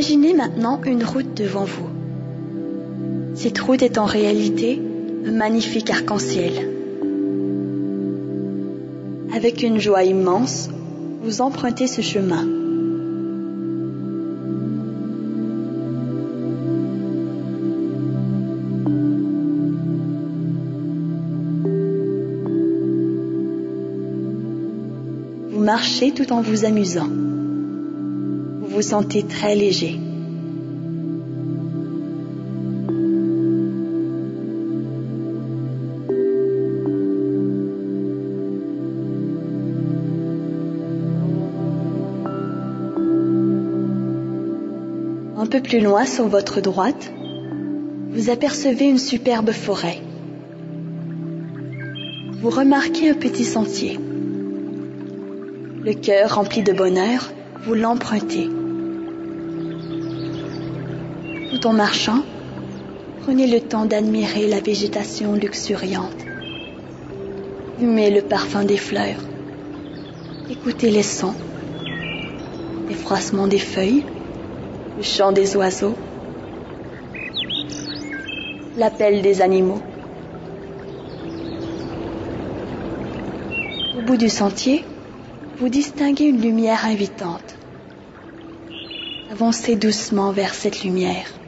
Imaginez maintenant une route devant vous. Cette route est en réalité un magnifique arc-en-ciel. Avec une joie immense, vous empruntez ce chemin. Vous marchez tout en vous amusant. Vous sentez très léger. Un peu plus loin sur votre droite, vous apercevez une superbe forêt. Vous remarquez un petit sentier. Le cœur rempli de bonheur, vous l'empruntez. Tout en marchant, prenez le temps d'admirer la végétation luxuriante. Humez le parfum des fleurs. Écoutez les sons, les froissements des feuilles, le chant des oiseaux, l'appel des animaux. Au bout du sentier, vous distinguez une lumière invitante. Avancez doucement vers cette lumière.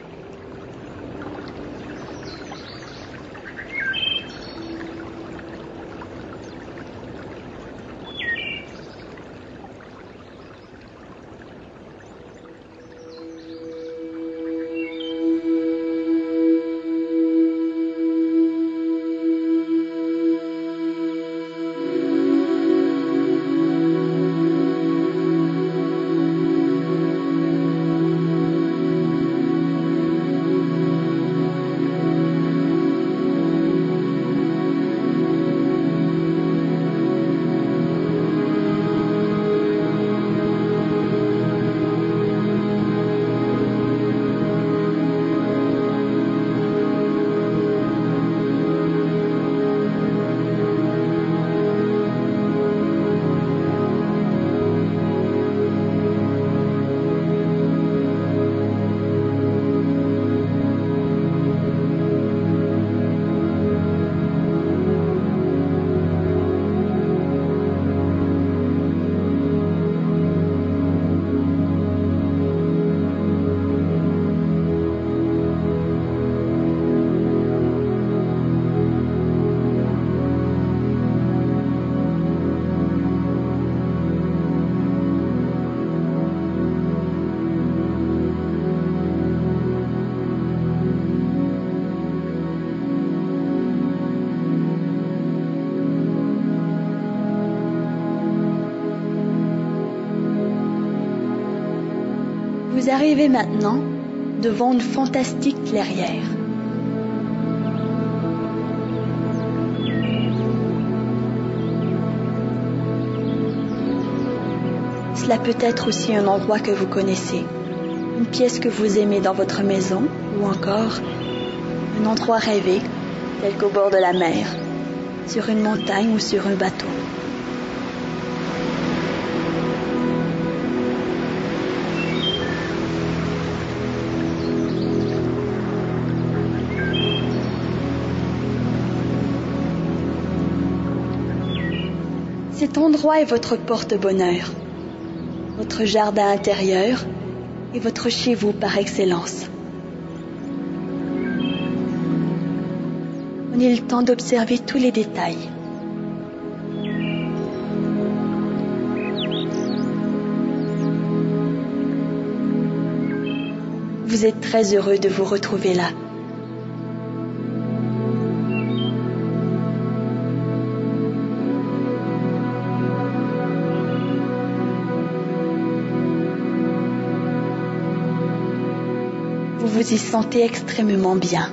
Vous arrivez maintenant devant une fantastique clairière. Cela peut être aussi un endroit que vous connaissez, une pièce que vous aimez dans votre maison ou encore un endroit rêvé tel qu'au bord de la mer, sur une montagne ou sur un bateau. Cet endroit est votre porte-bonheur, votre jardin intérieur et votre chez vous par excellence. Prenez le temps d'observer tous les détails. Vous êtes très heureux de vous retrouver là. Vous y sentez extrêmement bien.